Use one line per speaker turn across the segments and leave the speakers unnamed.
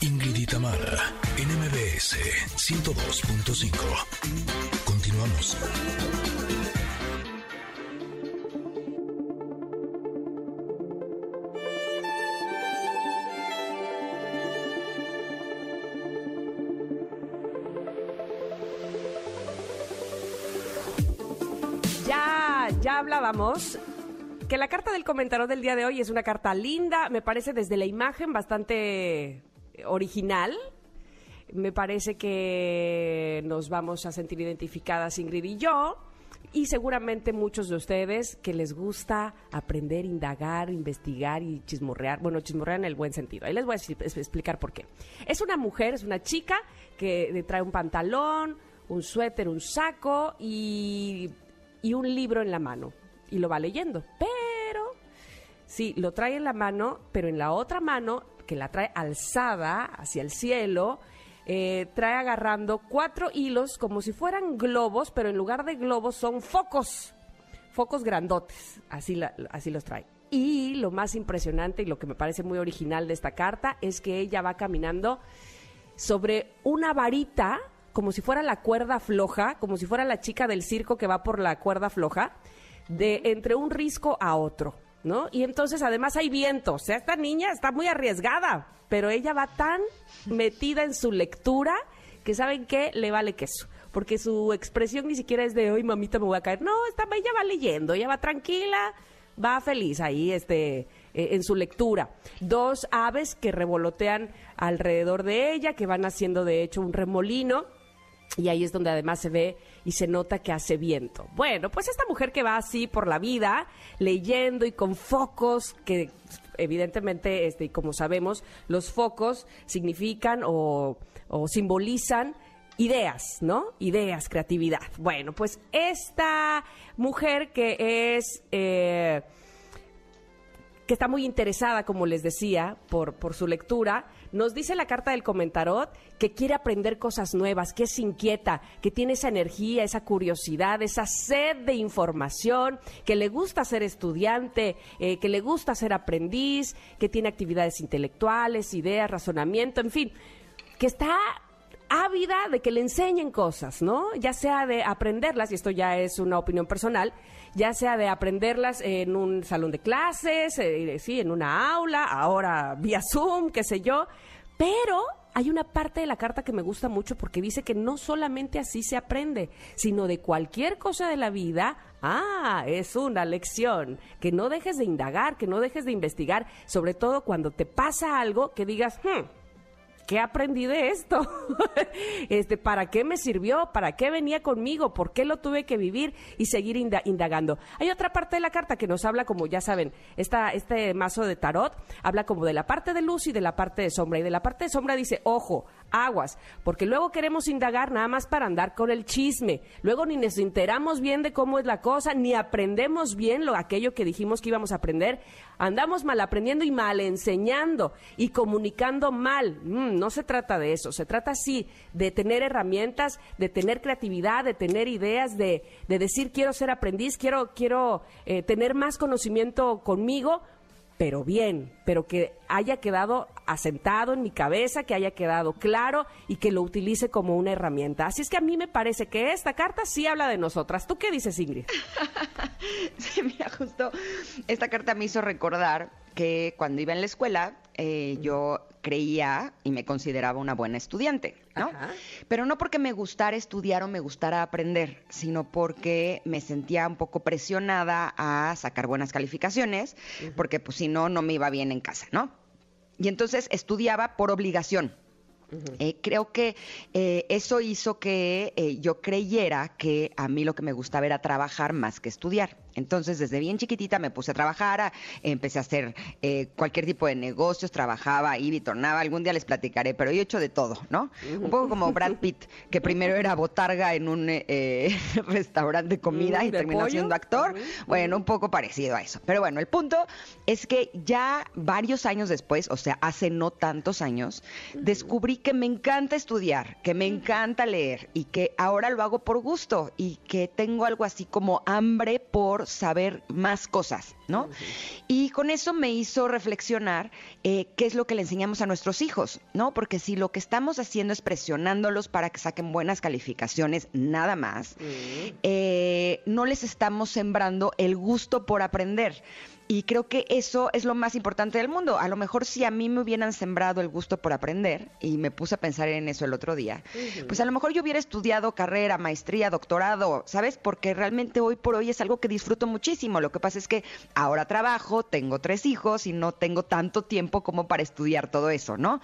Ingrid y Tamara, NMBS 102.5. Continuamos.
Ya, ya hablábamos que la carta del comentario del día de hoy es una carta linda, me parece desde la imagen bastante original. Me parece que nos vamos a sentir identificadas Ingrid y yo. Y seguramente muchos de ustedes que les gusta aprender, indagar, investigar y chismorrear. Bueno, chismorrear en el buen sentido. Ahí les voy a explicar por qué. Es una mujer, es una chica que trae un pantalón, un suéter, un saco y, y un libro en la mano. Y lo va leyendo. Pero Sí, lo trae en la mano, pero en la otra mano, que la trae alzada hacia el cielo, eh, trae agarrando cuatro hilos como si fueran globos, pero en lugar de globos son focos, focos grandotes, así, la- así los trae. Y lo más impresionante y lo que me parece muy original de esta carta es que ella va caminando sobre una varita, como si fuera la cuerda floja, como si fuera la chica del circo que va por la cuerda floja, de entre un risco a otro, ¿no? Y entonces además hay viento, o sea, esta niña está muy arriesgada, pero ella va tan metida en su lectura que saben que le vale queso. Porque su expresión ni siquiera es de hoy, mamita, me voy a caer. No, esta, ella va leyendo, ella va tranquila, va feliz ahí este, eh, en su lectura. Dos aves que revolotean alrededor de ella, que van haciendo de hecho un remolino. Y ahí es donde además se ve y se nota que hace viento. Bueno, pues esta mujer que va así por la vida, leyendo y con focos que evidentemente, este, como sabemos, los focos significan o, o simbolizan ideas, ¿no? Ideas, creatividad. Bueno, pues esta mujer que es... eh, que está muy interesada, como les decía, por, por su lectura, nos dice la carta del comentarot que quiere aprender cosas nuevas, que es inquieta, que tiene esa energía, esa curiosidad, esa sed de información, que le gusta ser estudiante, eh, que le gusta ser aprendiz, que tiene actividades intelectuales, ideas, razonamiento, en fin, que está ávida de que le enseñen cosas, ¿no? Ya sea de aprenderlas, y esto ya es una opinión personal, ya sea de aprenderlas en un salón de clases, eh, sí, en una aula, ahora vía Zoom, qué sé yo, pero hay una parte de la carta que me gusta mucho porque dice que no solamente así se aprende, sino de cualquier cosa de la vida. Ah, es una lección. Que no dejes de indagar, que no dejes de investigar, sobre todo cuando te pasa algo que digas, hmm, ¿qué aprendí de esto? este, ¿Para qué me sirvió? ¿Para qué venía conmigo? ¿Por qué lo tuve que vivir y seguir inda- indagando? Hay otra parte de la carta que nos habla, como ya saben, esta, este mazo de tarot habla como de la parte de luz y de la parte de sombra. Y de la parte de sombra dice, ojo, aguas, porque luego queremos indagar nada más para andar con el chisme. Luego ni nos enteramos bien de cómo es la cosa, ni aprendemos bien lo aquello que dijimos que íbamos a aprender. Andamos mal aprendiendo y mal enseñando y comunicando mal. Mm, no se trata de eso, se trata sí de tener herramientas, de tener creatividad, de tener ideas, de, de decir quiero ser aprendiz, quiero, quiero eh, tener más conocimiento conmigo, pero bien, pero que haya quedado asentado en mi cabeza, que haya quedado claro y que lo utilice como una herramienta. Así es que a mí me parece que esta carta sí habla de nosotras. ¿Tú qué dices, Ingrid?
Sí, mira, justo esta carta me hizo recordar que cuando iba en la escuela eh, yo creía y me consideraba una buena estudiante, ¿no?
Ajá.
Pero no porque me gustara estudiar o me gustara aprender, sino porque me sentía un poco presionada a sacar buenas calificaciones, porque pues si no, no me iba bien en casa, ¿no? Y entonces estudiaba por obligación. Eh, creo que eh, eso hizo que eh, yo creyera que a mí lo que me gustaba era trabajar más que estudiar. Entonces, desde bien chiquitita me puse a trabajar, a- empecé a hacer eh, cualquier tipo de negocios, trabajaba, iba y tornaba. Algún día les platicaré, pero yo he hecho de todo, ¿no? Un poco como Brad Pitt, que primero era botarga en un eh, restaurante de comida
Mm,
y
¿de
terminó
pollo?
siendo actor. Bueno, un poco parecido a eso. Pero bueno, el punto es que ya varios años después, o sea, hace no tantos años, descubrí que me encanta estudiar, que me encanta leer y que ahora lo hago por gusto y que tengo algo así como hambre por saber más cosas, ¿no? Y con eso me hizo reflexionar eh, qué es lo que le enseñamos a nuestros hijos, ¿no? Porque si lo que estamos haciendo es presionándolos para que saquen buenas calificaciones, nada más, eh, no les estamos sembrando el gusto por aprender. Y creo que eso es lo más importante del mundo. A lo mejor si a mí me hubieran sembrado el gusto por aprender, y me puse a pensar en eso el otro día, pues a lo mejor yo hubiera estudiado carrera, maestría, doctorado, ¿sabes? Porque realmente hoy por hoy es algo que disfruto muchísimo. Lo que pasa es que ahora trabajo, tengo tres hijos y no tengo tanto tiempo como para estudiar todo eso, ¿no?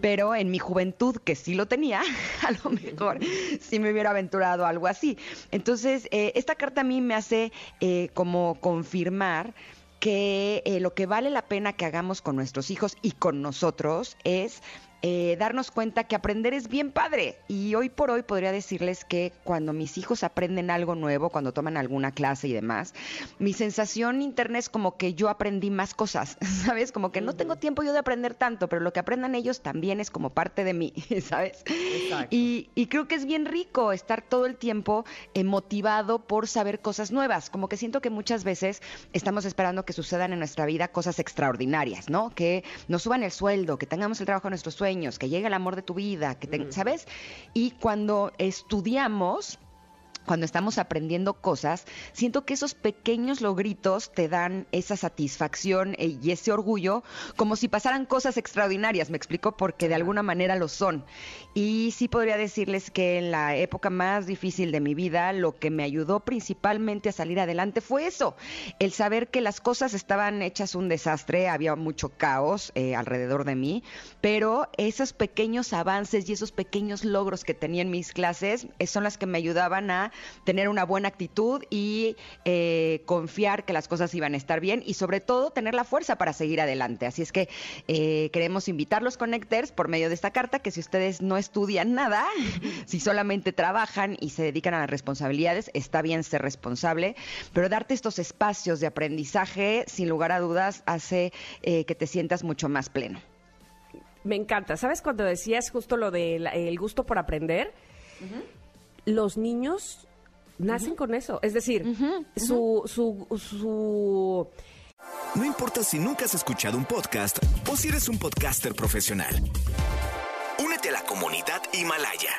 Pero en mi juventud, que sí lo tenía, a lo mejor sí me hubiera aventurado algo así. Entonces, eh, esta carta a mí me hace eh, como confirmar que eh, lo que vale la pena que hagamos con nuestros hijos y con nosotros es eh, darnos cuenta que aprender es bien padre. Y hoy por hoy podría decirles que cuando mis hijos aprenden algo nuevo, cuando toman alguna clase y demás, mi sensación interna es como que yo aprendí más cosas, ¿sabes? Como que no tengo tiempo yo de aprender tanto, pero lo que aprendan ellos también es como parte de mí, ¿sabes? Y, y, creo que es bien rico estar todo el tiempo eh, motivado por saber cosas nuevas. Como que siento que muchas veces estamos esperando que sucedan en nuestra vida cosas extraordinarias, ¿no? Que nos suban el sueldo, que tengamos el trabajo de nuestros sueños que llegue el amor de tu vida, que ¿sabes? Y cuando estudiamos, cuando estamos aprendiendo cosas, siento que esos pequeños logritos te dan esa satisfacción eh, y ese orgullo, como si pasaran cosas extraordinarias, me explico, porque de alguna manera lo son. Y sí podría decirles que en la época más difícil de mi vida, lo que me ayudó principalmente a salir adelante fue eso, el saber que las cosas estaban hechas un desastre, había mucho caos eh, alrededor de mí, pero esos pequeños avances y esos pequeños logros que tenía en mis clases eh, son las que me ayudaban a tener una buena actitud y eh, confiar que las cosas iban a estar bien y sobre todo tener la fuerza para seguir adelante. Así es que eh, queremos invitar los connectors por medio de esta carta que si ustedes no estudian nada, si solamente trabajan y se dedican a las responsabilidades, está bien ser responsable, pero darte estos espacios de aprendizaje, sin lugar a dudas, hace eh, que te sientas mucho más pleno.
Me encanta. ¿Sabes cuando decías justo lo del gusto por aprender? Los niños nacen con eso. Es decir, su, su, su...
No importa si nunca has escuchado un podcast o si eres un podcaster profesional. Únete a la comunidad Himalaya.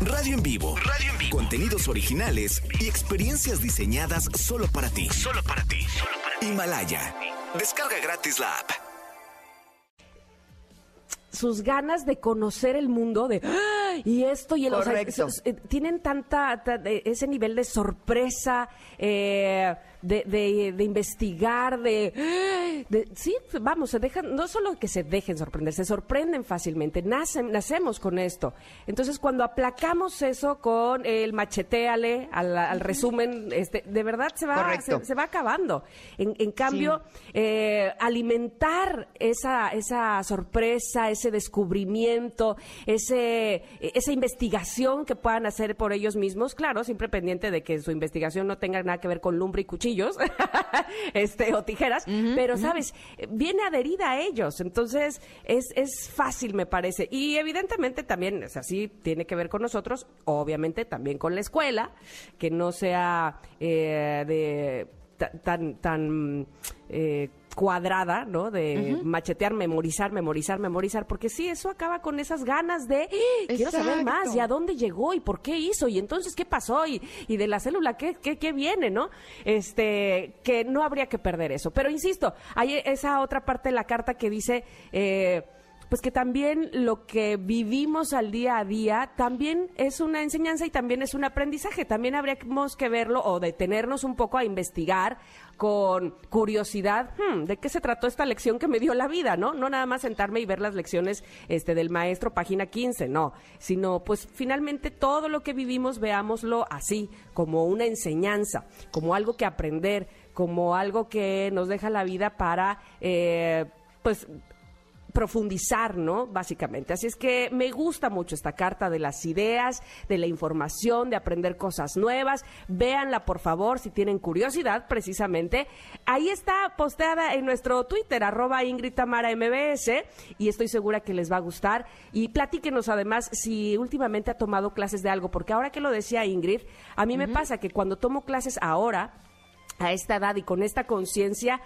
Radio en vivo. Radio en vivo. Contenidos originales y experiencias diseñadas solo para ti. Solo para ti. Solo para ti. Himalaya. Descarga gratis la app.
Sus ganas de conocer el mundo, de y esto y el o eh, tienen tanta, ese nivel de sorpresa eh, de, de, investigar de, sí vamos se dejan no solo que se dejen sorprender se sorprenden fácilmente nacen nacemos con esto. Entonces cuando aplacamos eso con el macheteale al, resumen este de verdad se va se, va acabando. En, cambio eh, alimentar esa esa sorpresa ese descubrimiento ese esa investigación que puedan hacer por ellos mismos, claro, siempre pendiente de que su investigación no tenga nada que ver con lumbre y cuchillos, este, o tijeras, pero sabes, viene adherida a ellos, entonces es, es fácil, me parece. Y evidentemente también, es así, tiene que ver con nosotros, obviamente también con la escuela, que no sea eh, de tan, tan eh, cuadrada, ¿no? De machetear, memorizar, memorizar, memorizar, porque sí, eso acaba con esas ganas de ¡Ah! quiero saber más, y a dónde llegó, y por qué hizo, y entonces qué pasó, y, y de la célula qué, qué, qué, viene, ¿no? Este, que no habría que perder eso. Pero insisto, hay esa otra parte de la carta que dice eh, pues que también lo que vivimos al día a día también es una enseñanza y también es un aprendizaje. También habríamos que verlo o detenernos un poco a investigar con curiosidad hmm, de qué se trató esta lección que me dio la vida, ¿no? No nada más sentarme y ver las lecciones este, del maestro, página 15, no, sino pues finalmente todo lo que vivimos veámoslo así, como una enseñanza, como algo que aprender, como algo que nos deja la vida para... Eh, pues profundizar, ¿no? Básicamente. Así es que me gusta mucho esta carta de las ideas, de la información, de aprender cosas nuevas. Véanla, por favor, si tienen curiosidad, precisamente. Ahí está posteada en nuestro Twitter, arroba Ingrid Tamara MBS, y estoy segura que les va a gustar. Y platíquenos además si últimamente ha tomado clases de algo, porque ahora que lo decía Ingrid, a mí me pasa que cuando tomo clases ahora, a esta edad y con esta conciencia,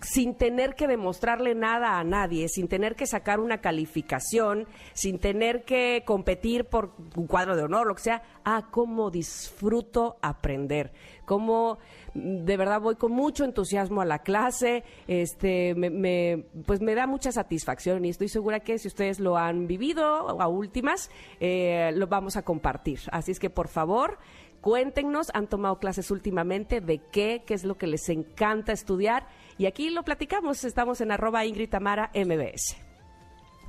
sin tener que demostrarle nada a nadie, sin tener que sacar una calificación, sin tener que competir por un cuadro de honor, lo que sea, a cómo disfruto aprender, cómo mm, de verdad voy con mucho entusiasmo a la clase, este, me, pues me da mucha satisfacción y estoy segura que si ustedes lo han vivido a últimas, eh, lo vamos a compartir. Así es que por favor, Cuéntenos, han tomado clases últimamente, de qué, qué es lo que les encanta estudiar. Y aquí lo platicamos, estamos en arroba Ingrid Tamara MBS.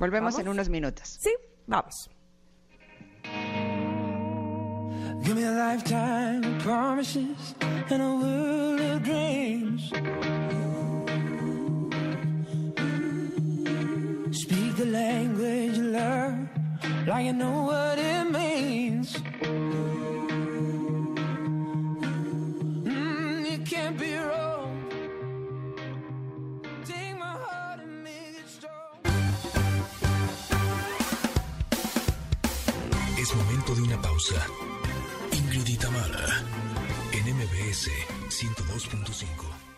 Volvemos en unos minutos.
Sí, vamos.
Give me a lifetime of promises and a world of dreams. Speak the language you learn, like you know what it means.
Pausa. Ingrid Mara, en MBS 102.5.